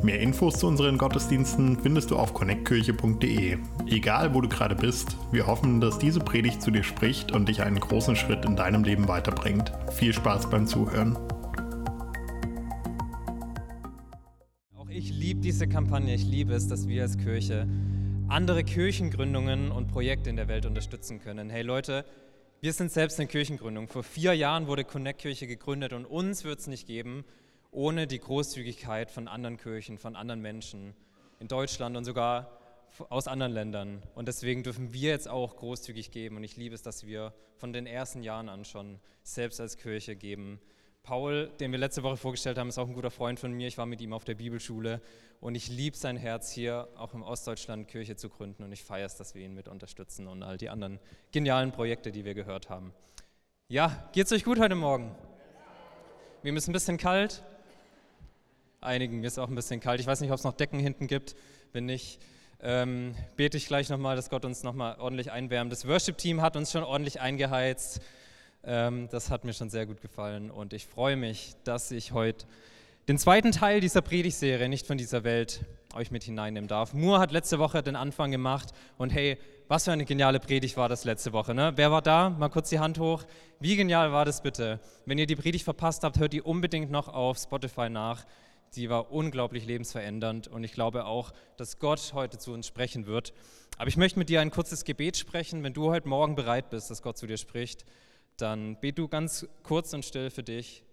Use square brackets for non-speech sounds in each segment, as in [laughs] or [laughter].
Mehr Infos zu unseren Gottesdiensten findest du auf connectkirche.de. Egal, wo du gerade bist, wir hoffen, dass diese Predigt zu dir spricht und dich einen großen Schritt in deinem Leben weiterbringt. Viel Spaß beim Zuhören. Auch ich liebe diese Kampagne. Ich liebe es, dass wir als Kirche andere Kirchengründungen und Projekte in der Welt unterstützen können. Hey Leute, wir sind selbst eine Kirchengründung. Vor vier Jahren wurde Connect Kirche gegründet und uns wird es nicht geben, ohne die Großzügigkeit von anderen Kirchen, von anderen Menschen in Deutschland und sogar aus anderen Ländern. Und deswegen dürfen wir jetzt auch großzügig geben. Und ich liebe es, dass wir von den ersten Jahren an schon selbst als Kirche geben. Paul, den wir letzte Woche vorgestellt haben, ist auch ein guter Freund von mir. Ich war mit ihm auf der Bibelschule und ich liebe sein Herz hier auch im Ostdeutschland Kirche zu gründen und ich feiere es, dass wir ihn mit unterstützen und all die anderen genialen Projekte, die wir gehört haben. Ja, geht's euch gut heute Morgen? Mir ist ein bisschen kalt, einigen ist auch ein bisschen kalt. Ich weiß nicht, ob es noch Decken hinten gibt. Wenn nicht, ähm, bete ich gleich nochmal, dass Gott uns nochmal ordentlich einwärmt. Das Worship-Team hat uns schon ordentlich eingeheizt. Ähm, das hat mir schon sehr gut gefallen und ich freue mich, dass ich heute den zweiten Teil dieser Predigserie, nicht von dieser Welt, euch mit hineinnehmen darf. Moore hat letzte Woche den Anfang gemacht und hey, was für eine geniale Predigt war das letzte Woche. Ne? Wer war da? Mal kurz die Hand hoch. Wie genial war das bitte? Wenn ihr die Predigt verpasst habt, hört die unbedingt noch auf Spotify nach die war unglaublich lebensverändernd und ich glaube auch, dass Gott heute zu uns sprechen wird. Aber ich möchte mit dir ein kurzes Gebet sprechen. Wenn du heute Morgen bereit bist, dass Gott zu dir spricht, dann bet du ganz kurz und still für dich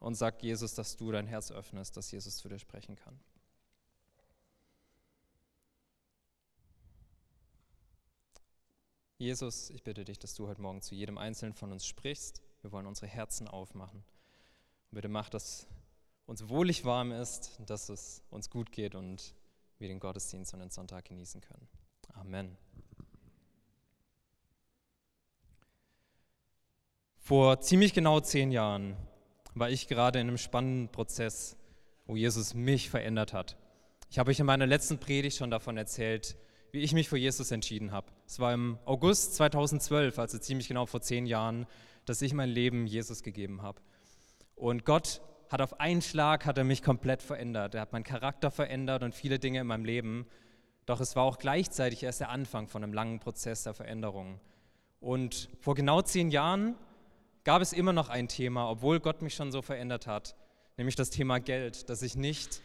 und sag Jesus, dass du dein Herz öffnest, dass Jesus zu dir sprechen kann. Jesus, ich bitte dich, dass du heute Morgen zu jedem Einzelnen von uns sprichst. Wir wollen unsere Herzen aufmachen. Und bitte mach das uns wohlig warm ist, dass es uns gut geht und wir den Gottesdienst und den Sonntag genießen können. Amen. Vor ziemlich genau zehn Jahren war ich gerade in einem spannenden Prozess, wo Jesus mich verändert hat. Ich habe euch in meiner letzten Predigt schon davon erzählt, wie ich mich für Jesus entschieden habe. Es war im August 2012, also ziemlich genau vor zehn Jahren, dass ich mein Leben Jesus gegeben habe. Und Gott hat auf einen Schlag hat er mich komplett verändert. Er hat meinen Charakter verändert und viele Dinge in meinem Leben. Doch es war auch gleichzeitig erst der Anfang von einem langen Prozess der Veränderung. Und vor genau zehn Jahren gab es immer noch ein Thema, obwohl Gott mich schon so verändert hat, nämlich das Thema Geld, das ich nicht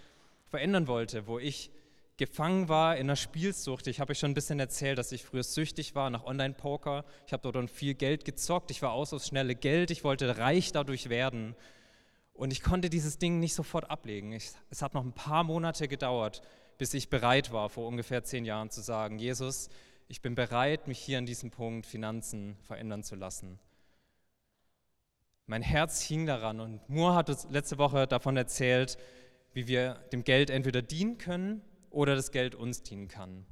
verändern wollte, wo ich gefangen war in einer Spielsucht. Ich habe euch schon ein bisschen erzählt, dass ich früher süchtig war nach Online-Poker. Ich habe dort dann viel Geld gezockt. Ich war aus aufs schnelle Geld. Ich wollte reich dadurch werden. Und ich konnte dieses Ding nicht sofort ablegen. Ich, es hat noch ein paar Monate gedauert, bis ich bereit war, vor ungefähr zehn Jahren zu sagen, Jesus, ich bin bereit, mich hier an diesem Punkt Finanzen verändern zu lassen. Mein Herz hing daran und Moore hat uns letzte Woche davon erzählt, wie wir dem Geld entweder dienen können oder das Geld uns dienen kann.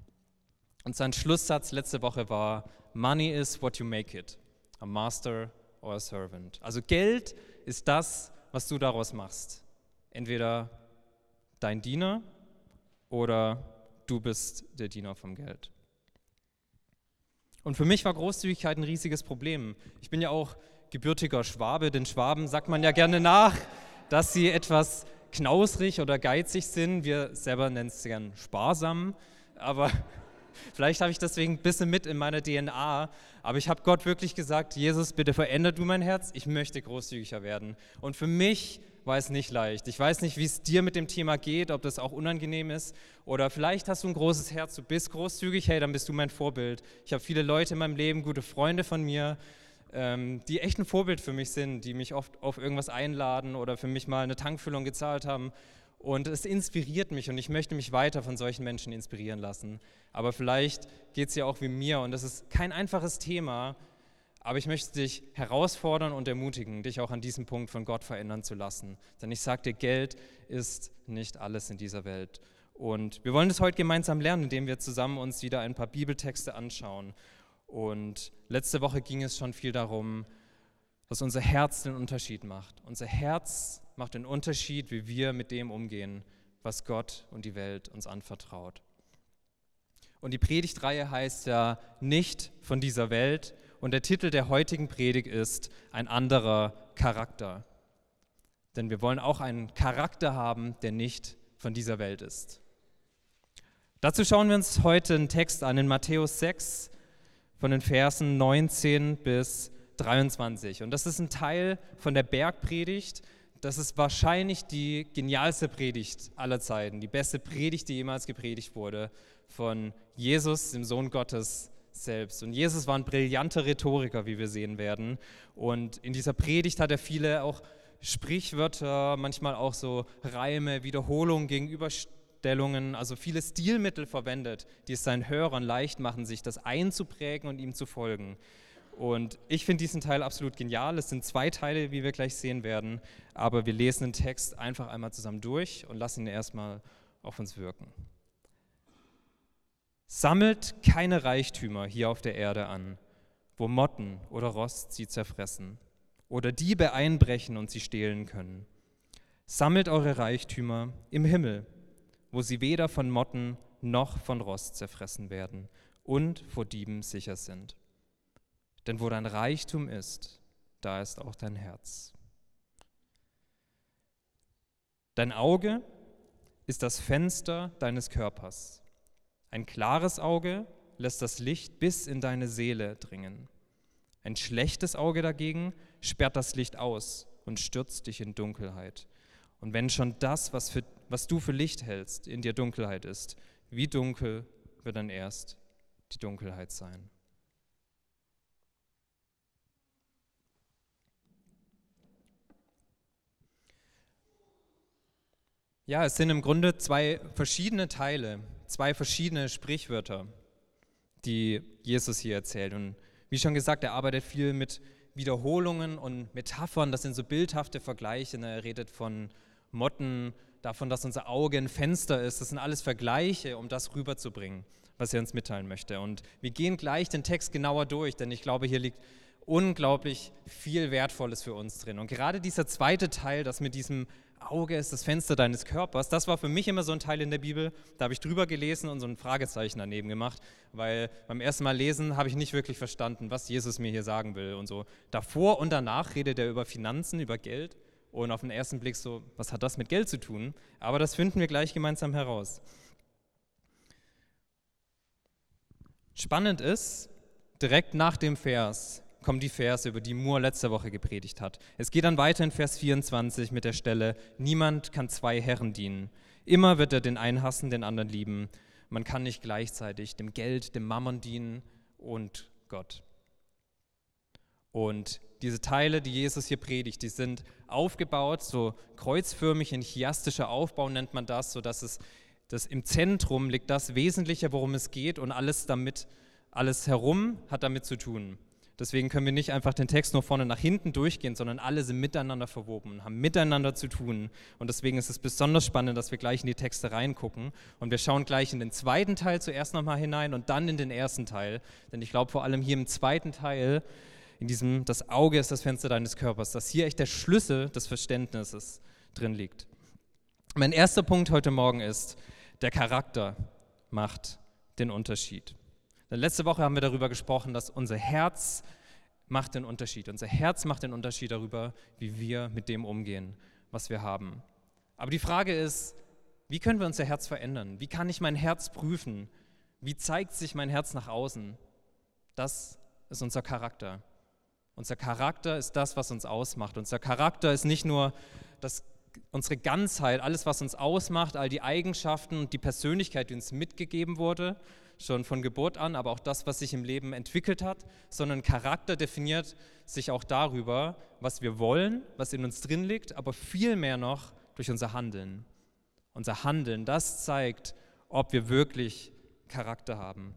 Und sein Schlusssatz letzte Woche war, Money is what you make it, a master or a servant. Also Geld ist das, was du daraus machst. Entweder dein Diener oder du bist der Diener vom Geld. Und für mich war Großzügigkeit ein riesiges Problem. Ich bin ja auch gebürtiger Schwabe, den Schwaben sagt man ja gerne nach, dass sie etwas knausrig oder geizig sind. Wir selber nennen es gern sparsam, aber Vielleicht habe ich deswegen ein bisschen mit in meiner DNA, aber ich habe Gott wirklich gesagt, Jesus, bitte veränder du mein Herz, ich möchte großzügiger werden. Und für mich war es nicht leicht. Ich weiß nicht, wie es dir mit dem Thema geht, ob das auch unangenehm ist oder vielleicht hast du ein großes Herz, du bist großzügig, hey, dann bist du mein Vorbild. Ich habe viele Leute in meinem Leben, gute Freunde von mir, ähm, die echt ein Vorbild für mich sind, die mich oft auf irgendwas einladen oder für mich mal eine Tankfüllung gezahlt haben und es inspiriert mich und ich möchte mich weiter von solchen Menschen inspirieren lassen. Aber vielleicht geht es ja auch wie mir und das ist kein einfaches Thema, aber ich möchte dich herausfordern und ermutigen, dich auch an diesem Punkt von Gott verändern zu lassen. Denn ich sage dir, Geld ist nicht alles in dieser Welt. Und wir wollen das heute gemeinsam lernen, indem wir zusammen uns wieder ein paar Bibeltexte anschauen. Und letzte Woche ging es schon viel darum, dass unser Herz den Unterschied macht. Unser Herz macht den Unterschied, wie wir mit dem umgehen, was Gott und die Welt uns anvertraut. Und die Predigtreihe heißt ja nicht von dieser Welt. Und der Titel der heutigen Predigt ist ein anderer Charakter. Denn wir wollen auch einen Charakter haben, der nicht von dieser Welt ist. Dazu schauen wir uns heute einen Text an in Matthäus 6 von den Versen 19 bis 23. Und das ist ein Teil von der Bergpredigt. Das ist wahrscheinlich die genialste Predigt aller Zeiten, die beste Predigt, die jemals gepredigt wurde von Jesus, dem Sohn Gottes selbst. Und Jesus war ein brillanter Rhetoriker, wie wir sehen werden. Und in dieser Predigt hat er viele auch Sprichwörter, manchmal auch so Reime, Wiederholungen, Gegenüberstellungen, also viele Stilmittel verwendet, die es seinen Hörern leicht machen, sich das einzuprägen und ihm zu folgen. Und ich finde diesen Teil absolut genial. Es sind zwei Teile, wie wir gleich sehen werden, aber wir lesen den Text einfach einmal zusammen durch und lassen ihn erstmal auf uns wirken. Sammelt keine Reichtümer hier auf der Erde an, wo Motten oder Rost sie zerfressen oder Diebe einbrechen und sie stehlen können. Sammelt eure Reichtümer im Himmel, wo sie weder von Motten noch von Rost zerfressen werden und vor Dieben sicher sind. Denn wo dein Reichtum ist, da ist auch dein Herz. Dein Auge ist das Fenster deines Körpers. Ein klares Auge lässt das Licht bis in deine Seele dringen. Ein schlechtes Auge dagegen sperrt das Licht aus und stürzt dich in Dunkelheit. Und wenn schon das, was, für, was du für Licht hältst, in dir Dunkelheit ist, wie dunkel wird dann erst die Dunkelheit sein? Ja, es sind im Grunde zwei verschiedene Teile, zwei verschiedene Sprichwörter, die Jesus hier erzählt. Und wie schon gesagt, er arbeitet viel mit Wiederholungen und Metaphern. Das sind so bildhafte Vergleiche. Ne? Er redet von Motten, davon, dass unser Auge ein Fenster ist. Das sind alles Vergleiche, um das rüberzubringen, was er uns mitteilen möchte. Und wir gehen gleich den Text genauer durch, denn ich glaube, hier liegt unglaublich viel Wertvolles für uns drin. Und gerade dieser zweite Teil, das mit diesem Auge ist das Fenster deines Körpers. Das war für mich immer so ein Teil in der Bibel. Da habe ich drüber gelesen und so ein Fragezeichen daneben gemacht, weil beim ersten Mal lesen habe ich nicht wirklich verstanden, was Jesus mir hier sagen will und so. Davor und danach redet er über Finanzen, über Geld und auf den ersten Blick so, was hat das mit Geld zu tun? Aber das finden wir gleich gemeinsam heraus. Spannend ist, direkt nach dem Vers kommen die Verse, über die Moore letzte Woche gepredigt hat. Es geht dann weiter in Vers 24 mit der Stelle, niemand kann zwei Herren dienen. Immer wird er den einen hassen, den anderen lieben. Man kann nicht gleichzeitig dem Geld, dem Mammon dienen und Gott. Und diese Teile, die Jesus hier predigt, die sind aufgebaut, so kreuzförmig in chiastischer Aufbau nennt man das, sodass es das im Zentrum liegt das Wesentliche, worum es geht und alles damit, alles herum hat damit zu tun. Deswegen können wir nicht einfach den Text nur vorne nach hinten durchgehen, sondern alle sind miteinander verwoben, haben miteinander zu tun. Und deswegen ist es besonders spannend, dass wir gleich in die Texte reingucken. Und wir schauen gleich in den zweiten Teil zuerst nochmal hinein und dann in den ersten Teil. Denn ich glaube vor allem hier im zweiten Teil, in diesem, das Auge ist das Fenster deines Körpers, dass hier echt der Schlüssel des Verständnisses drin liegt. Mein erster Punkt heute Morgen ist, der Charakter macht den Unterschied. Letzte Woche haben wir darüber gesprochen, dass unser Herz macht den Unterschied. Unser Herz macht den Unterschied darüber, wie wir mit dem umgehen, was wir haben. Aber die Frage ist, wie können wir unser Herz verändern? Wie kann ich mein Herz prüfen? Wie zeigt sich mein Herz nach außen? Das ist unser Charakter. Unser Charakter ist das, was uns ausmacht. Unser Charakter ist nicht nur das, unsere Ganzheit, alles, was uns ausmacht, all die Eigenschaften und die Persönlichkeit, die uns mitgegeben wurde, schon von Geburt an, aber auch das, was sich im Leben entwickelt hat, sondern Charakter definiert sich auch darüber, was wir wollen, was in uns drin liegt, aber viel mehr noch durch unser Handeln. Unser Handeln, das zeigt, ob wir wirklich Charakter haben.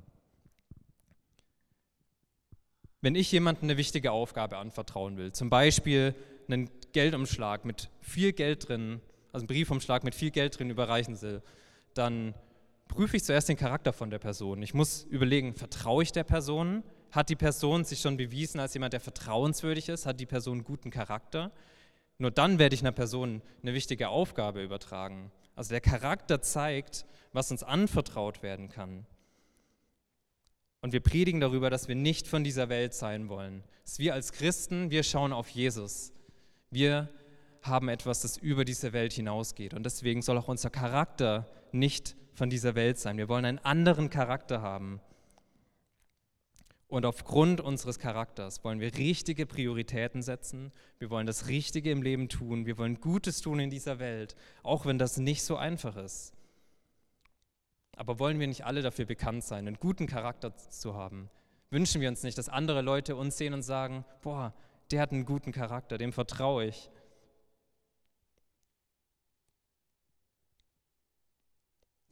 Wenn ich jemandem eine wichtige Aufgabe anvertrauen will, zum Beispiel einen Geldumschlag mit viel Geld drin, also einen Briefumschlag mit viel Geld drin überreichen will, dann prüfe ich zuerst den Charakter von der Person. Ich muss überlegen, vertraue ich der Person? Hat die Person sich schon bewiesen als jemand, der vertrauenswürdig ist? Hat die Person guten Charakter? Nur dann werde ich einer Person eine wichtige Aufgabe übertragen. Also der Charakter zeigt, was uns anvertraut werden kann. Und wir predigen darüber, dass wir nicht von dieser Welt sein wollen. Dass wir als Christen, wir schauen auf Jesus. Wir haben etwas, das über diese Welt hinausgeht. Und deswegen soll auch unser Charakter nicht von dieser Welt sein. Wir wollen einen anderen Charakter haben. Und aufgrund unseres Charakters wollen wir richtige Prioritäten setzen. Wir wollen das Richtige im Leben tun. Wir wollen Gutes tun in dieser Welt, auch wenn das nicht so einfach ist. Aber wollen wir nicht alle dafür bekannt sein, einen guten Charakter zu haben? Wünschen wir uns nicht, dass andere Leute uns sehen und sagen, boah, der hat einen guten Charakter, dem vertraue ich.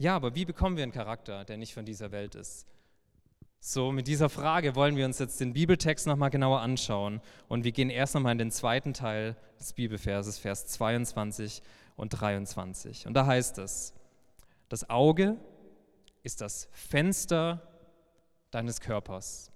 Ja, aber wie bekommen wir einen Charakter, der nicht von dieser Welt ist? So, mit dieser Frage wollen wir uns jetzt den Bibeltext nochmal genauer anschauen. Und wir gehen erst nochmal in den zweiten Teil des Bibelverses, Vers 22 und 23. Und da heißt es, das Auge ist das Fenster deines Körpers.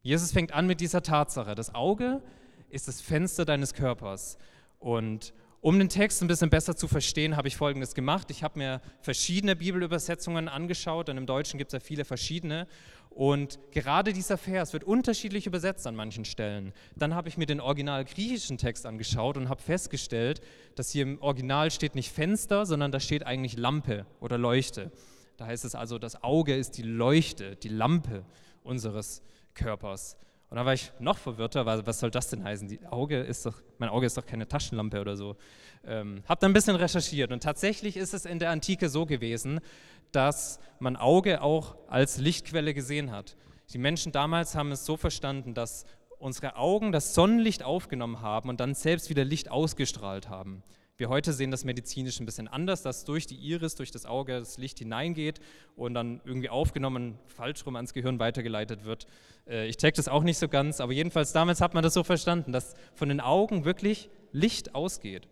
Jesus fängt an mit dieser Tatsache. Das Auge ist das Fenster deines Körpers. Und um den Text ein bisschen besser zu verstehen, habe ich Folgendes gemacht. Ich habe mir verschiedene Bibelübersetzungen angeschaut, denn im Deutschen gibt es ja viele verschiedene. Und gerade dieser Vers wird unterschiedlich übersetzt an manchen Stellen. Dann habe ich mir den original griechischen Text angeschaut und habe festgestellt, dass hier im Original steht nicht Fenster, sondern da steht eigentlich Lampe oder Leuchte. Da heißt es also, das Auge ist die Leuchte, die Lampe unseres Körpers. Und dann war ich noch verwirrter, weil was soll das denn heißen? Die Auge ist doch, mein Auge ist doch keine Taschenlampe oder so. Ähm, hab dann ein bisschen recherchiert und tatsächlich ist es in der Antike so gewesen, dass man Auge auch als Lichtquelle gesehen hat. Die Menschen damals haben es so verstanden, dass unsere Augen das Sonnenlicht aufgenommen haben und dann selbst wieder Licht ausgestrahlt haben. Wir heute sehen das medizinisch ein bisschen anders, dass durch die Iris, durch das Auge das Licht hineingeht und dann irgendwie aufgenommen, falsch rum ans Gehirn weitergeleitet wird. Äh, ich check das auch nicht so ganz, aber jedenfalls damals hat man das so verstanden, dass von den Augen wirklich Licht ausgeht.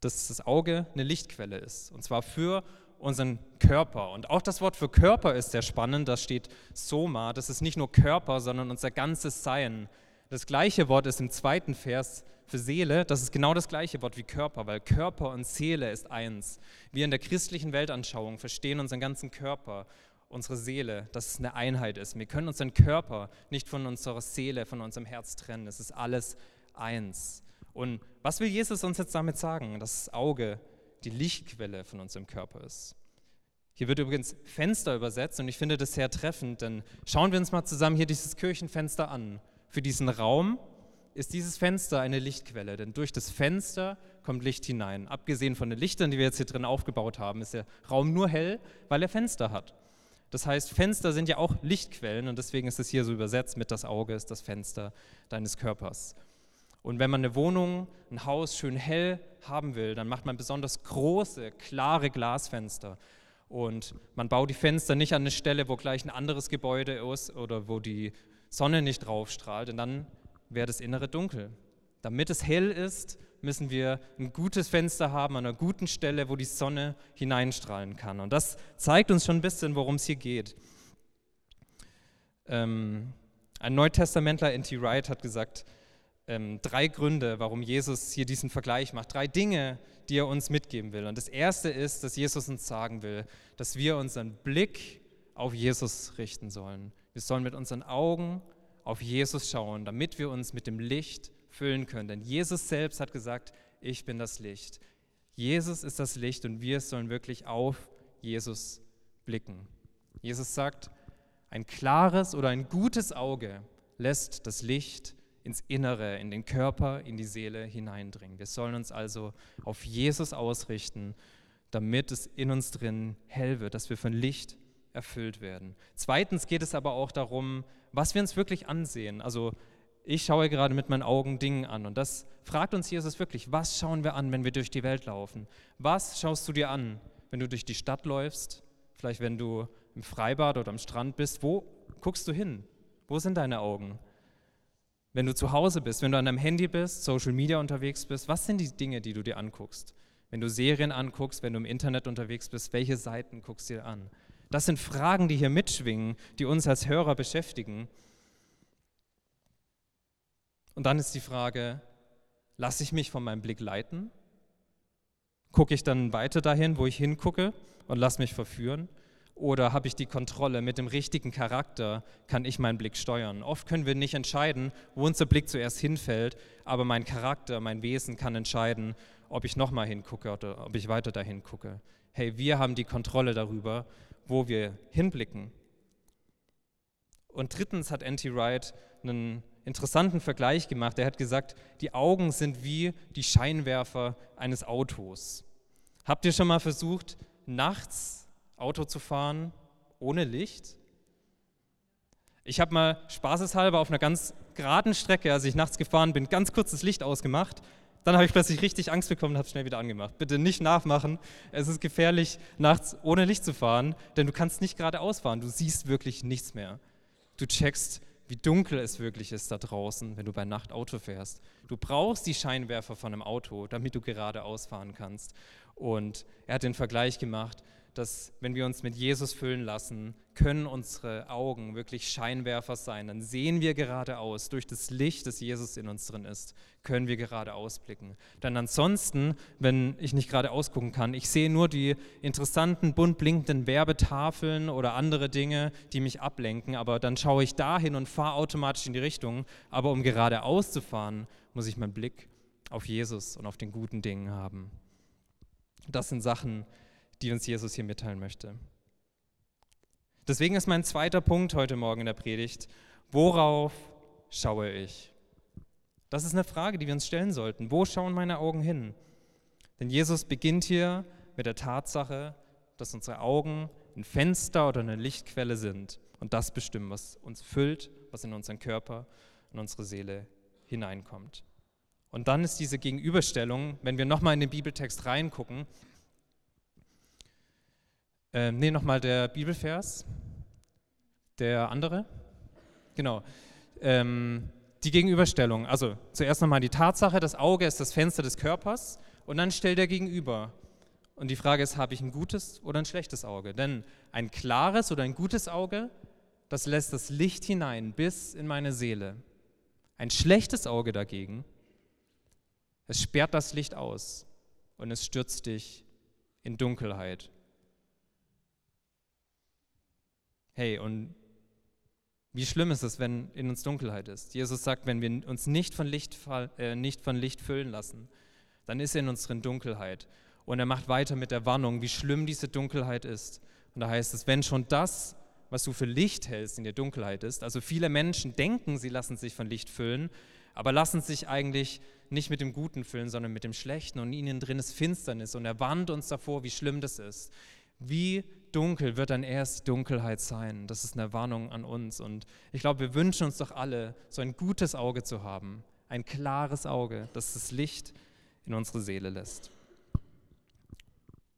Dass das Auge eine Lichtquelle ist. Und zwar für unseren Körper. Und auch das Wort für Körper ist sehr spannend. Da steht Soma. Das ist nicht nur Körper, sondern unser ganzes Sein. Das gleiche Wort ist im zweiten Vers für Seele, das ist genau das gleiche Wort wie Körper, weil Körper und Seele ist eins. Wir in der christlichen Weltanschauung verstehen unseren ganzen Körper, unsere Seele, dass es eine Einheit ist. Wir können unseren Körper nicht von unserer Seele, von unserem Herz trennen. Es ist alles eins. Und was will Jesus uns jetzt damit sagen? Dass das Auge die Lichtquelle von unserem Körper ist. Hier wird übrigens Fenster übersetzt und ich finde das sehr treffend, denn schauen wir uns mal zusammen hier dieses Kirchenfenster an. Für diesen Raum ist dieses Fenster eine Lichtquelle, denn durch das Fenster kommt Licht hinein. Abgesehen von den Lichtern, die wir jetzt hier drin aufgebaut haben, ist der Raum nur hell, weil er Fenster hat. Das heißt, Fenster sind ja auch Lichtquellen und deswegen ist es hier so übersetzt mit das Auge ist das Fenster deines Körpers. Und wenn man eine Wohnung, ein Haus schön hell haben will, dann macht man besonders große, klare Glasfenster. Und man baut die Fenster nicht an eine Stelle, wo gleich ein anderes Gebäude ist oder wo die Sonne nicht drauf strahlt, denn dann wäre das Innere dunkel. Damit es hell ist, müssen wir ein gutes Fenster haben an einer guten Stelle, wo die Sonne hineinstrahlen kann. Und das zeigt uns schon ein bisschen, worum es hier geht. Ähm, ein Neutestamentler, N.T. Wright, hat gesagt, ähm, drei Gründe, warum Jesus hier diesen Vergleich macht. Drei Dinge, die er uns mitgeben will. Und das erste ist, dass Jesus uns sagen will, dass wir unseren Blick auf Jesus richten sollen. Wir sollen mit unseren Augen auf Jesus schauen, damit wir uns mit dem Licht füllen können. Denn Jesus selbst hat gesagt, ich bin das Licht. Jesus ist das Licht und wir sollen wirklich auf Jesus blicken. Jesus sagt, ein klares oder ein gutes Auge lässt das Licht ins Innere, in den Körper, in die Seele hineindringen. Wir sollen uns also auf Jesus ausrichten, damit es in uns drin hell wird, dass wir von Licht erfüllt werden. Zweitens geht es aber auch darum, was wir uns wirklich ansehen. Also ich schaue gerade mit meinen Augen Dinge an und das fragt uns Jesus wirklich, was schauen wir an, wenn wir durch die Welt laufen? Was schaust du dir an, wenn du durch die Stadt läufst? Vielleicht wenn du im Freibad oder am Strand bist, wo guckst du hin? Wo sind deine Augen? Wenn du zu Hause bist, wenn du an deinem Handy bist, Social Media unterwegs bist, was sind die Dinge, die du dir anguckst? Wenn du Serien anguckst, wenn du im Internet unterwegs bist, welche Seiten guckst du dir an? Das sind Fragen, die hier mitschwingen, die uns als Hörer beschäftigen. Und dann ist die Frage, lasse ich mich von meinem Blick leiten? Gucke ich dann weiter dahin, wo ich hingucke und lasse mich verführen? Oder habe ich die Kontrolle mit dem richtigen Charakter, kann ich meinen Blick steuern? Oft können wir nicht entscheiden, wo unser Blick zuerst hinfällt, aber mein Charakter, mein Wesen kann entscheiden, ob ich nochmal hingucke oder ob ich weiter dahin gucke. Hey, wir haben die Kontrolle darüber, wo wir hinblicken. Und drittens hat N.T. Wright einen interessanten Vergleich gemacht. Er hat gesagt, die Augen sind wie die Scheinwerfer eines Autos. Habt ihr schon mal versucht, nachts Auto zu fahren ohne Licht. Ich habe mal spaßeshalber auf einer ganz geraden Strecke, als ich nachts gefahren bin, ganz kurz das Licht ausgemacht. Dann habe ich plötzlich richtig Angst bekommen und habe es schnell wieder angemacht. Bitte nicht nachmachen. Es ist gefährlich, nachts ohne Licht zu fahren, denn du kannst nicht geradeaus fahren. Du siehst wirklich nichts mehr. Du checkst, wie dunkel es wirklich ist da draußen, wenn du bei Nacht Auto fährst. Du brauchst die Scheinwerfer von einem Auto, damit du geradeaus fahren kannst. Und er hat den Vergleich gemacht dass wenn wir uns mit Jesus füllen lassen, können unsere Augen wirklich Scheinwerfer sein. Dann sehen wir geradeaus. Durch das Licht, das Jesus in uns drin ist, können wir geradeaus blicken. Denn ansonsten, wenn ich nicht geradeaus gucken kann, ich sehe nur die interessanten, bunt blinkenden Werbetafeln oder andere Dinge, die mich ablenken. Aber dann schaue ich dahin und fahre automatisch in die Richtung. Aber um geradeaus zu fahren, muss ich meinen Blick auf Jesus und auf den guten Dingen haben. Das sind Sachen, die die uns Jesus hier mitteilen möchte. Deswegen ist mein zweiter Punkt heute Morgen in der Predigt, worauf schaue ich? Das ist eine Frage, die wir uns stellen sollten. Wo schauen meine Augen hin? Denn Jesus beginnt hier mit der Tatsache, dass unsere Augen ein Fenster oder eine Lichtquelle sind und das bestimmen, was uns füllt, was in unseren Körper und unsere Seele hineinkommt. Und dann ist diese Gegenüberstellung, wenn wir nochmal in den Bibeltext reingucken, ähm, nee, nochmal der Bibelvers. Der andere. Genau. Ähm, die Gegenüberstellung. Also zuerst nochmal die Tatsache, das Auge ist das Fenster des Körpers und dann stellt er gegenüber. Und die Frage ist, habe ich ein gutes oder ein schlechtes Auge? Denn ein klares oder ein gutes Auge, das lässt das Licht hinein bis in meine Seele. Ein schlechtes Auge dagegen, es sperrt das Licht aus und es stürzt dich in Dunkelheit. Hey, und wie schlimm ist es, wenn in uns Dunkelheit ist? Jesus sagt, wenn wir uns nicht von Licht, äh, nicht von Licht füllen lassen, dann ist er in uns drin Dunkelheit. Und er macht weiter mit der Warnung, wie schlimm diese Dunkelheit ist. Und da heißt es, wenn schon das, was du für Licht hältst, in der Dunkelheit ist, also viele Menschen denken, sie lassen sich von Licht füllen, aber lassen sich eigentlich nicht mit dem Guten füllen, sondern mit dem Schlechten. Und ihnen drin ist Finsternis. Und er warnt uns davor, wie schlimm das ist. Wie dunkel wird dann erst Dunkelheit sein. Das ist eine Warnung an uns. Und ich glaube, wir wünschen uns doch alle, so ein gutes Auge zu haben. Ein klares Auge, das das Licht in unsere Seele lässt.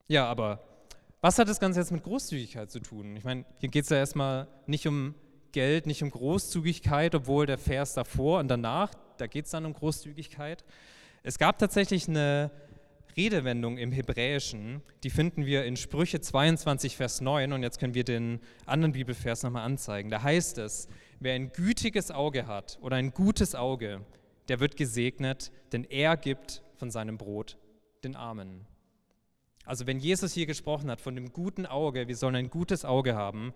Ja, aber was hat das Ganze jetzt mit Großzügigkeit zu tun? Ich meine, hier geht es ja erstmal nicht um Geld, nicht um Großzügigkeit, obwohl der Vers davor und danach, da geht es dann um Großzügigkeit. Es gab tatsächlich eine Redewendung im Hebräischen, die finden wir in Sprüche 22, Vers 9. Und jetzt können wir den anderen Bibelvers nochmal anzeigen. Da heißt es, wer ein gütiges Auge hat oder ein gutes Auge, der wird gesegnet, denn er gibt von seinem Brot den Armen. Also wenn Jesus hier gesprochen hat von dem guten Auge, wir sollen ein gutes Auge haben,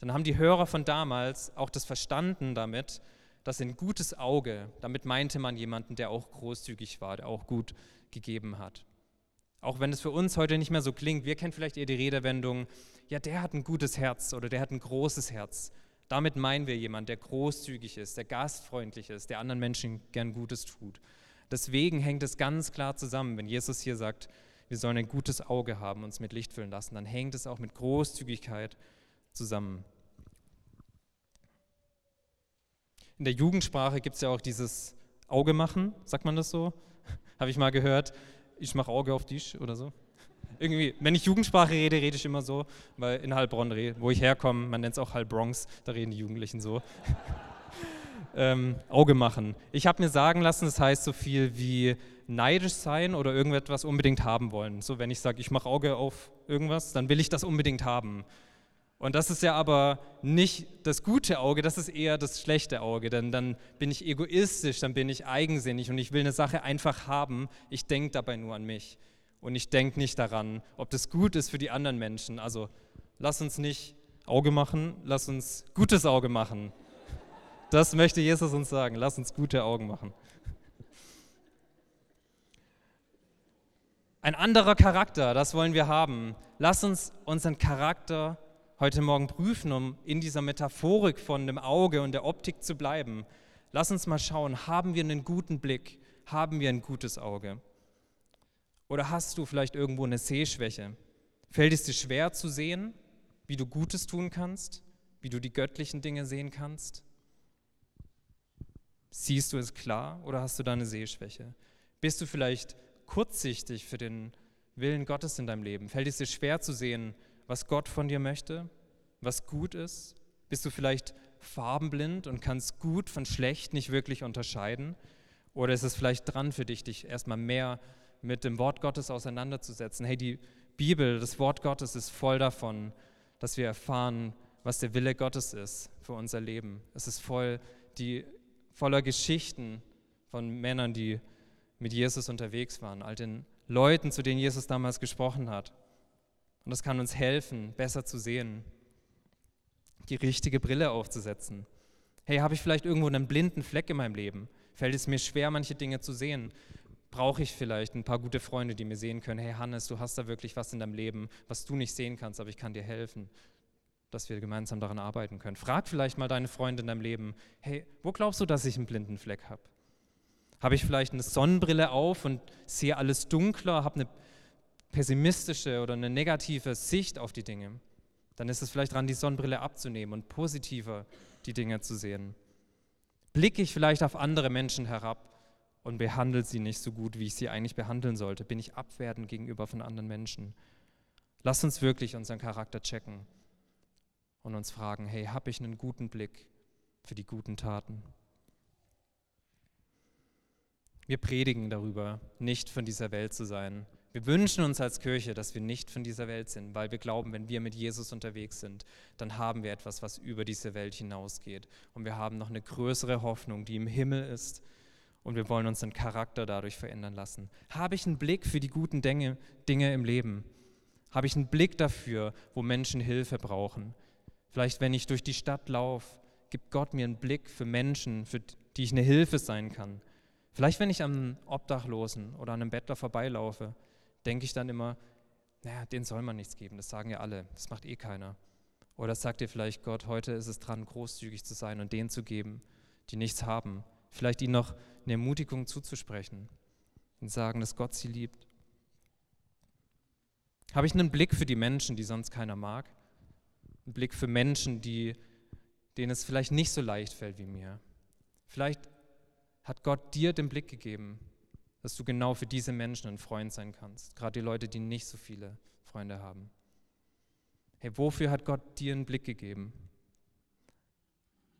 dann haben die Hörer von damals auch das verstanden damit, dass ein gutes Auge, damit meinte man jemanden, der auch großzügig war, der auch gut gegeben hat. Auch wenn es für uns heute nicht mehr so klingt, wir kennen vielleicht eher die Redewendung, ja, der hat ein gutes Herz oder der hat ein großes Herz. Damit meinen wir jemanden, der großzügig ist, der gastfreundlich ist, der anderen Menschen gern Gutes tut. Deswegen hängt es ganz klar zusammen, wenn Jesus hier sagt, wir sollen ein gutes Auge haben, uns mit Licht füllen lassen, dann hängt es auch mit Großzügigkeit zusammen. In der Jugendsprache gibt es ja auch dieses Auge machen, sagt man das so? [laughs] Habe ich mal gehört. Ich mache Auge auf dich oder so. Irgendwie, wenn ich Jugendsprache rede, rede ich immer so, weil in Heilbronn, wo ich herkomme, man nennt es auch Heilbronx, da reden die Jugendlichen so. [laughs] ähm, Auge machen. Ich habe mir sagen lassen, das heißt so viel wie neidisch sein oder irgendetwas unbedingt haben wollen. So, wenn ich sage, ich mache Auge auf irgendwas, dann will ich das unbedingt haben. Und das ist ja aber nicht das gute Auge, das ist eher das schlechte Auge, denn dann bin ich egoistisch, dann bin ich eigensinnig und ich will eine Sache einfach haben, ich denke dabei nur an mich und ich denke nicht daran, ob das gut ist für die anderen Menschen. Also lass uns nicht Auge machen, lass uns gutes Auge machen. Das möchte Jesus uns sagen, lass uns gute Augen machen. Ein anderer Charakter, das wollen wir haben. Lass uns unseren Charakter heute Morgen prüfen, um in dieser Metaphorik von dem Auge und der Optik zu bleiben. Lass uns mal schauen, haben wir einen guten Blick? Haben wir ein gutes Auge? Oder hast du vielleicht irgendwo eine Sehschwäche? Fällt es dir schwer zu sehen, wie du Gutes tun kannst, wie du die göttlichen Dinge sehen kannst? Siehst du es klar oder hast du da eine Sehschwäche? Bist du vielleicht kurzsichtig für den Willen Gottes in deinem Leben? Fällt es dir schwer zu sehen, was Gott von dir möchte, was gut ist? Bist du vielleicht farbenblind und kannst gut von schlecht nicht wirklich unterscheiden? Oder ist es vielleicht dran für dich, dich erstmal mehr mit dem Wort Gottes auseinanderzusetzen? Hey, die Bibel, das Wort Gottes ist voll davon, dass wir erfahren, was der Wille Gottes ist für unser Leben. Es ist voll die, voller Geschichten von Männern, die mit Jesus unterwegs waren, all den Leuten, zu denen Jesus damals gesprochen hat. Und das kann uns helfen, besser zu sehen, die richtige Brille aufzusetzen. Hey, habe ich vielleicht irgendwo einen blinden Fleck in meinem Leben? Fällt es mir schwer, manche Dinge zu sehen? Brauche ich vielleicht ein paar gute Freunde, die mir sehen können, hey Hannes, du hast da wirklich was in deinem Leben, was du nicht sehen kannst, aber ich kann dir helfen, dass wir gemeinsam daran arbeiten können. Frag vielleicht mal deine Freunde in deinem Leben, hey, wo glaubst du, dass ich einen blinden Fleck habe? Habe ich vielleicht eine Sonnenbrille auf und sehe alles dunkler, habe eine pessimistische oder eine negative Sicht auf die Dinge? Dann ist es vielleicht dran, die Sonnenbrille abzunehmen und positiver die Dinge zu sehen. Blicke ich vielleicht auf andere Menschen herab und behandle sie nicht so gut, wie ich sie eigentlich behandeln sollte? Bin ich abwertend gegenüber von anderen Menschen? Lass uns wirklich unseren Charakter checken und uns fragen, hey, habe ich einen guten Blick für die guten Taten? Wir predigen darüber, nicht von dieser Welt zu sein. Wir wünschen uns als Kirche, dass wir nicht von dieser Welt sind, weil wir glauben, wenn wir mit Jesus unterwegs sind, dann haben wir etwas, was über diese Welt hinausgeht. Und wir haben noch eine größere Hoffnung, die im Himmel ist. Und wir wollen unseren Charakter dadurch verändern lassen. Habe ich einen Blick für die guten Dinge, Dinge im Leben? Habe ich einen Blick dafür, wo Menschen Hilfe brauchen? Vielleicht, wenn ich durch die Stadt laufe, gibt Gott mir einen Blick für Menschen, für die ich eine Hilfe sein kann. Vielleicht, wenn ich am Obdachlosen oder an einem Bettler vorbeilaufe, denke ich dann immer, naja, denen soll man nichts geben, das sagen ja alle, das macht eh keiner. Oder sagt dir vielleicht Gott, heute ist es dran, großzügig zu sein und denen zu geben, die nichts haben. Vielleicht ihnen noch eine Ermutigung zuzusprechen und sagen, dass Gott sie liebt. Habe ich einen Blick für die Menschen, die sonst keiner mag? Einen Blick für Menschen, die, denen es vielleicht nicht so leicht fällt wie mir? Vielleicht hat Gott dir den Blick gegeben, dass du genau für diese Menschen ein Freund sein kannst. Gerade die Leute, die nicht so viele Freunde haben. Hey, wofür hat Gott dir einen Blick gegeben?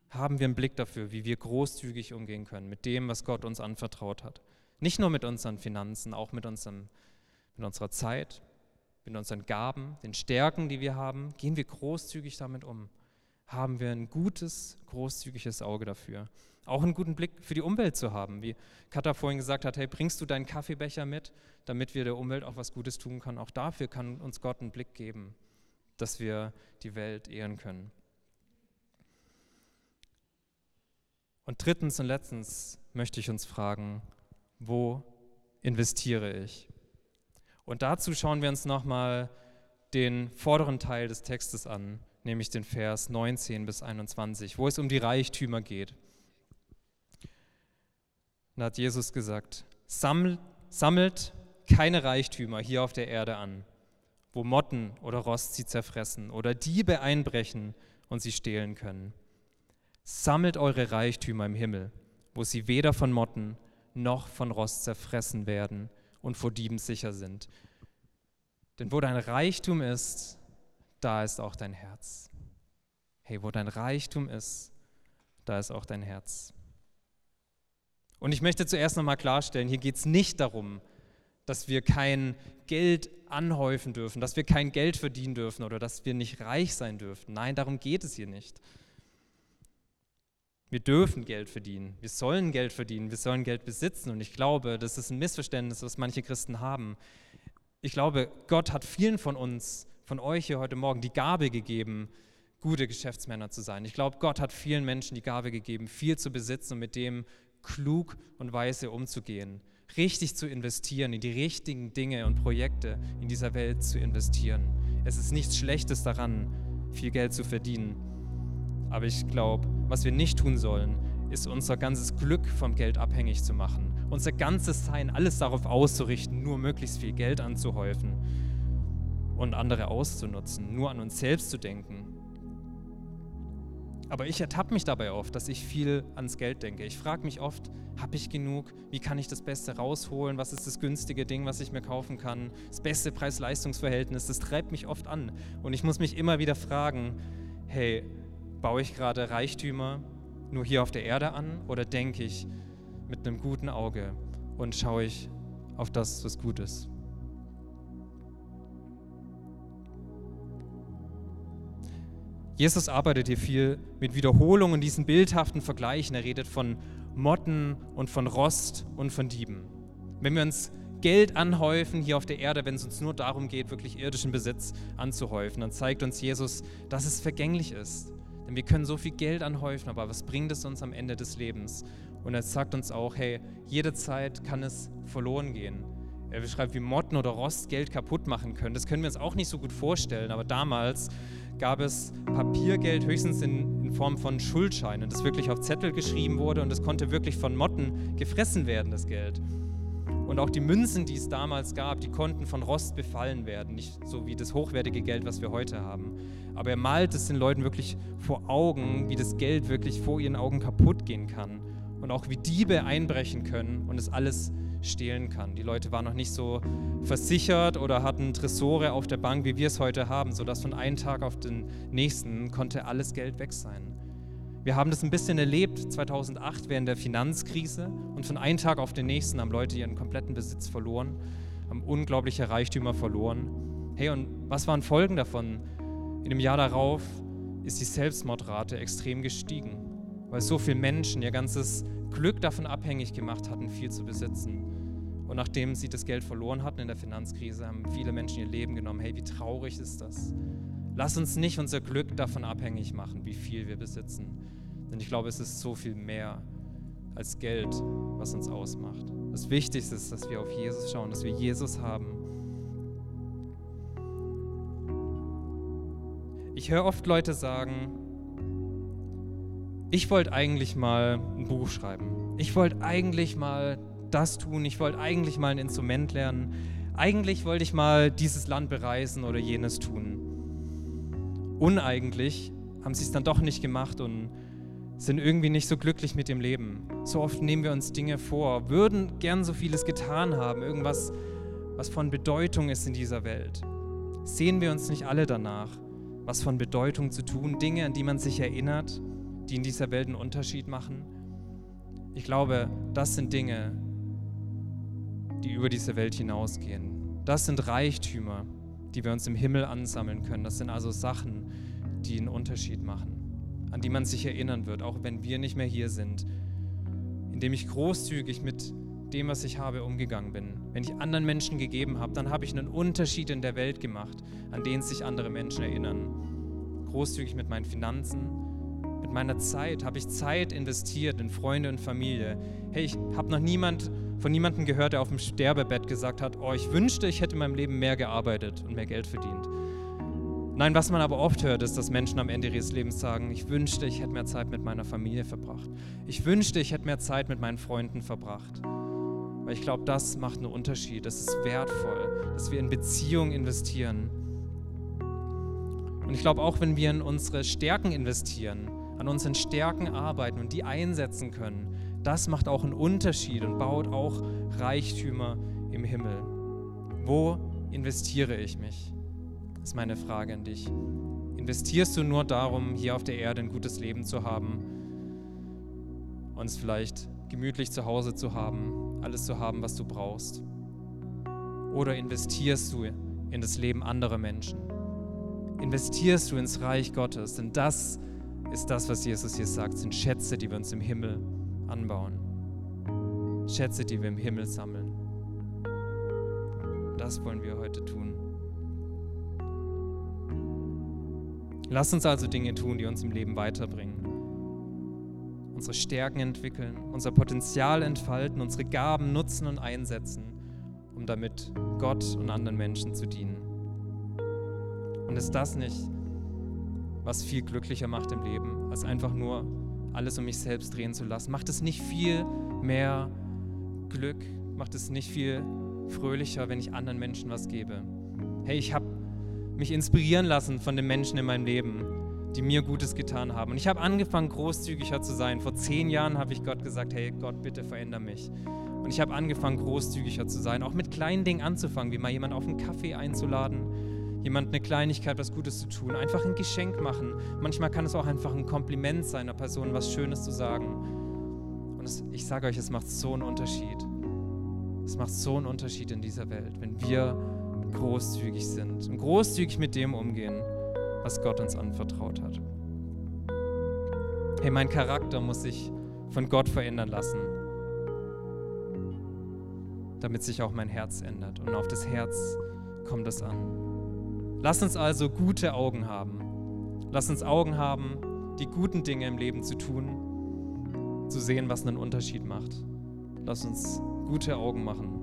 Haben wir einen Blick dafür, wie wir großzügig umgehen können mit dem, was Gott uns anvertraut hat? Nicht nur mit unseren Finanzen, auch mit, unserem, mit unserer Zeit, mit unseren Gaben, den Stärken, die wir haben. Gehen wir großzügig damit um? Haben wir ein gutes, großzügiges Auge dafür? Auch einen guten Blick für die Umwelt zu haben. Wie Katha vorhin gesagt hat, hey, bringst du deinen Kaffeebecher mit, damit wir der Umwelt auch was Gutes tun können? Auch dafür kann uns Gott einen Blick geben, dass wir die Welt ehren können. Und drittens und letztens möchte ich uns fragen, wo investiere ich? Und dazu schauen wir uns nochmal den vorderen Teil des Textes an, nämlich den Vers 19 bis 21, wo es um die Reichtümer geht. Da hat Jesus gesagt, sammelt, sammelt keine Reichtümer hier auf der Erde an, wo Motten oder Rost sie zerfressen oder Diebe einbrechen und sie stehlen können. Sammelt eure Reichtümer im Himmel, wo sie weder von Motten noch von Rost zerfressen werden und vor Dieben sicher sind. Denn wo dein Reichtum ist, da ist auch dein Herz. Hey, wo dein Reichtum ist, da ist auch dein Herz. Und ich möchte zuerst nochmal klarstellen, hier geht es nicht darum, dass wir kein Geld anhäufen dürfen, dass wir kein Geld verdienen dürfen oder dass wir nicht reich sein dürfen. Nein, darum geht es hier nicht. Wir dürfen Geld verdienen, wir sollen Geld verdienen, wir sollen Geld besitzen. Und ich glaube, das ist ein Missverständnis, was manche Christen haben. Ich glaube, Gott hat vielen von uns, von euch hier heute Morgen, die Gabe gegeben, gute Geschäftsmänner zu sein. Ich glaube, Gott hat vielen Menschen die Gabe gegeben, viel zu besitzen und mit dem klug und weise umzugehen richtig zu investieren, in die richtigen Dinge und Projekte in dieser Welt zu investieren. Es ist nichts Schlechtes daran, viel Geld zu verdienen. Aber ich glaube, was wir nicht tun sollen, ist unser ganzes Glück vom Geld abhängig zu machen. Unser ganzes Sein, alles darauf auszurichten, nur möglichst viel Geld anzuhäufen und andere auszunutzen, nur an uns selbst zu denken aber ich ertappe mich dabei oft, dass ich viel ans Geld denke. Ich frage mich oft, habe ich genug? Wie kann ich das Beste rausholen? Was ist das günstige Ding, was ich mir kaufen kann? Das beste Preis-Leistungs-Verhältnis, das treibt mich oft an. Und ich muss mich immer wieder fragen, hey, baue ich gerade Reichtümer nur hier auf der Erde an oder denke ich mit einem guten Auge und schaue ich auf das, was gut ist? Jesus arbeitet hier viel mit Wiederholungen, diesen bildhaften Vergleichen. Er redet von Motten und von Rost und von Dieben. Wenn wir uns Geld anhäufen hier auf der Erde, wenn es uns nur darum geht, wirklich irdischen Besitz anzuhäufen, dann zeigt uns Jesus, dass es vergänglich ist. Denn wir können so viel Geld anhäufen, aber was bringt es uns am Ende des Lebens? Und er sagt uns auch, hey, jede Zeit kann es verloren gehen. Er beschreibt, wie Motten oder Rost Geld kaputt machen können. Das können wir uns auch nicht so gut vorstellen, aber damals gab es Papiergeld höchstens in, in Form von Schuldscheinen, das wirklich auf Zettel geschrieben wurde und es konnte wirklich von Motten gefressen werden, das Geld. Und auch die Münzen, die es damals gab, die konnten von Rost befallen werden, nicht so wie das hochwertige Geld, was wir heute haben. Aber er malt es den Leuten wirklich vor Augen, wie das Geld wirklich vor ihren Augen kaputt gehen kann und auch wie Diebe einbrechen können und es alles stehlen kann. Die Leute waren noch nicht so versichert oder hatten Tresore auf der Bank, wie wir es heute haben, sodass von einem Tag auf den nächsten konnte alles Geld weg sein. Wir haben das ein bisschen erlebt 2008 während der Finanzkrise und von einem Tag auf den nächsten haben Leute ihren kompletten Besitz verloren, haben unglaubliche Reichtümer verloren. Hey, und was waren Folgen davon? In dem Jahr darauf ist die Selbstmordrate extrem gestiegen, weil so viele Menschen ihr ganzes Glück davon abhängig gemacht hatten, viel zu besitzen. Und nachdem sie das Geld verloren hatten in der Finanzkrise, haben viele Menschen ihr Leben genommen. Hey, wie traurig ist das? Lass uns nicht unser Glück davon abhängig machen, wie viel wir besitzen. Denn ich glaube, es ist so viel mehr als Geld, was uns ausmacht. Das Wichtigste ist, dass wir auf Jesus schauen, dass wir Jesus haben. Ich höre oft Leute sagen, ich wollte eigentlich mal ein Buch schreiben. Ich wollte eigentlich mal das tun. Ich wollte eigentlich mal ein Instrument lernen. Eigentlich wollte ich mal dieses Land bereisen oder jenes tun. Uneigentlich haben sie es dann doch nicht gemacht und sind irgendwie nicht so glücklich mit dem Leben. So oft nehmen wir uns Dinge vor, würden gern so vieles getan haben, irgendwas, was von Bedeutung ist in dieser Welt. Sehen wir uns nicht alle danach, was von Bedeutung zu tun, Dinge, an die man sich erinnert, die in dieser Welt einen Unterschied machen? Ich glaube, das sind Dinge, die über diese Welt hinausgehen. Das sind Reichtümer, die wir uns im Himmel ansammeln können. Das sind also Sachen, die einen Unterschied machen, an die man sich erinnern wird, auch wenn wir nicht mehr hier sind. Indem ich großzügig mit dem, was ich habe, umgegangen bin. Wenn ich anderen Menschen gegeben habe, dann habe ich einen Unterschied in der Welt gemacht, an den sich andere Menschen erinnern. Großzügig mit meinen Finanzen, mit meiner Zeit, habe ich Zeit investiert in Freunde und Familie. Hey, ich habe noch niemand, von niemandem gehört, der auf dem Sterbebett gesagt hat, oh, ich wünschte, ich hätte in meinem Leben mehr gearbeitet und mehr Geld verdient. Nein, was man aber oft hört, ist, dass Menschen am Ende ihres Lebens sagen, ich wünschte, ich hätte mehr Zeit mit meiner Familie verbracht. Ich wünschte, ich hätte mehr Zeit mit meinen Freunden verbracht. Weil ich glaube, das macht einen Unterschied. Das ist wertvoll, dass wir in Beziehungen investieren. Und ich glaube auch, wenn wir in unsere Stärken investieren, an unseren Stärken arbeiten und die einsetzen können, das macht auch einen Unterschied und baut auch Reichtümer im Himmel. Wo investiere ich mich? Das ist meine Frage an dich. Investierst du nur darum, hier auf der Erde ein gutes Leben zu haben, uns vielleicht gemütlich zu Hause zu haben, alles zu haben, was du brauchst? Oder investierst du in das Leben anderer Menschen? Investierst du ins Reich Gottes? Denn das ist das, was Jesus hier sagt, sind Schätze, die wir uns im Himmel anbauen. Schätze, die wir im Himmel sammeln. Das wollen wir heute tun. Lass uns also Dinge tun, die uns im Leben weiterbringen. Unsere Stärken entwickeln, unser Potenzial entfalten, unsere Gaben nutzen und einsetzen, um damit Gott und anderen Menschen zu dienen. Und ist das nicht, was viel glücklicher macht im Leben, als einfach nur alles um mich selbst drehen zu lassen? Macht es nicht viel mehr Glück? Macht es nicht viel fröhlicher, wenn ich anderen Menschen was gebe? Hey, ich habe mich inspirieren lassen von den Menschen in meinem Leben, die mir Gutes getan haben. Und ich habe angefangen, großzügiger zu sein. Vor zehn Jahren habe ich Gott gesagt, hey Gott, bitte veränder mich. Und ich habe angefangen, großzügiger zu sein, auch mit kleinen Dingen anzufangen, wie mal jemanden auf einen Kaffee einzuladen, jemand eine Kleinigkeit, was Gutes zu tun, einfach ein Geschenk machen. Manchmal kann es auch einfach ein Kompliment sein, einer Person was Schönes zu sagen. Und es, ich sage euch, es macht so einen Unterschied. Es macht so einen Unterschied in dieser Welt, wenn wir großzügig sind und großzügig mit dem umgehen, was Gott uns anvertraut hat. Hey, mein Charakter muss sich von Gott verändern lassen, damit sich auch mein Herz ändert. Und auf das Herz kommt es an. Lass uns also gute Augen haben. Lass uns Augen haben, die guten Dinge im Leben zu tun, zu sehen, was einen Unterschied macht. Lass uns gute Augen machen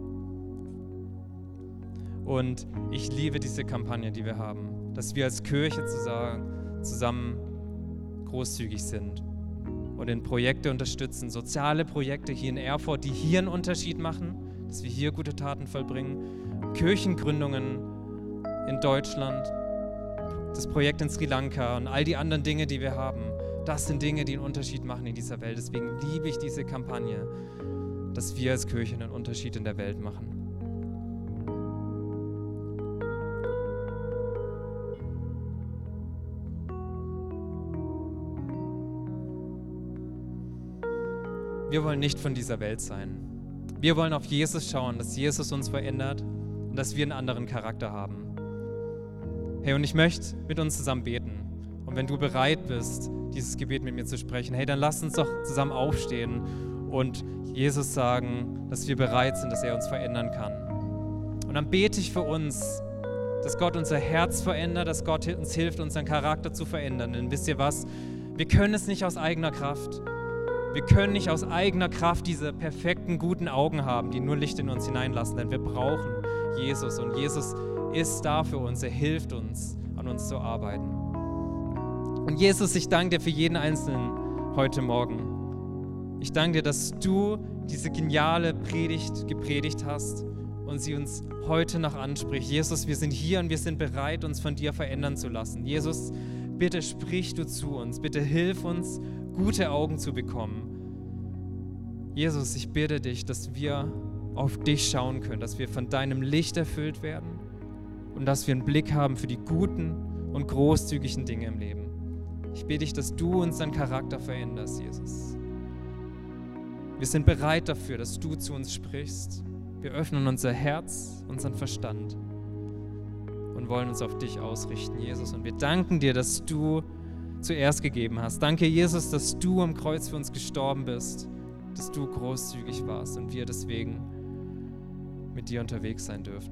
und ich liebe diese Kampagne, die wir haben, dass wir als Kirche zusammen großzügig sind und in Projekte unterstützen, soziale Projekte hier in Erfurt, die hier einen Unterschied machen, dass wir hier gute Taten vollbringen, Kirchengründungen in Deutschland, das Projekt in Sri Lanka und all die anderen Dinge, die wir haben. Das sind Dinge, die einen Unterschied machen in dieser Welt. Deswegen liebe ich diese Kampagne, dass wir als Kirche einen Unterschied in der Welt machen. Wir wollen nicht von dieser Welt sein. Wir wollen auf Jesus schauen, dass Jesus uns verändert und dass wir einen anderen Charakter haben. Hey, und ich möchte mit uns zusammen beten. Und wenn du bereit bist, dieses Gebet mit mir zu sprechen, hey, dann lass uns doch zusammen aufstehen und Jesus sagen, dass wir bereit sind, dass er uns verändern kann. Und dann bete ich für uns, dass Gott unser Herz verändert, dass Gott uns hilft, unseren Charakter zu verändern. Denn wisst ihr was? Wir können es nicht aus eigener Kraft. Wir können nicht aus eigener Kraft diese perfekten, guten Augen haben, die nur Licht in uns hineinlassen, denn wir brauchen Jesus und Jesus ist da für uns. Er hilft uns, an uns zu arbeiten. Und Jesus, ich danke dir für jeden Einzelnen heute Morgen. Ich danke dir, dass du diese geniale Predigt gepredigt hast und sie uns heute noch anspricht. Jesus, wir sind hier und wir sind bereit, uns von dir verändern zu lassen. Jesus, bitte sprich du zu uns. Bitte hilf uns, gute Augen zu bekommen. Jesus, ich bitte dich, dass wir auf dich schauen können, dass wir von deinem Licht erfüllt werden und dass wir einen Blick haben für die guten und großzügigen Dinge im Leben. Ich bitte dich, dass du unseren Charakter veränderst, Jesus. Wir sind bereit dafür, dass du zu uns sprichst. Wir öffnen unser Herz, unseren Verstand und wollen uns auf dich ausrichten, Jesus. Und wir danken dir, dass du zuerst gegeben hast. Danke, Jesus, dass du am Kreuz für uns gestorben bist, dass du großzügig warst und wir deswegen mit dir unterwegs sein dürfen.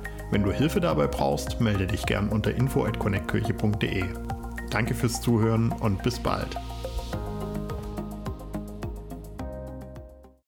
Wenn du Hilfe dabei brauchst, melde dich gern unter info@connectkirche.de. Danke fürs Zuhören und bis bald.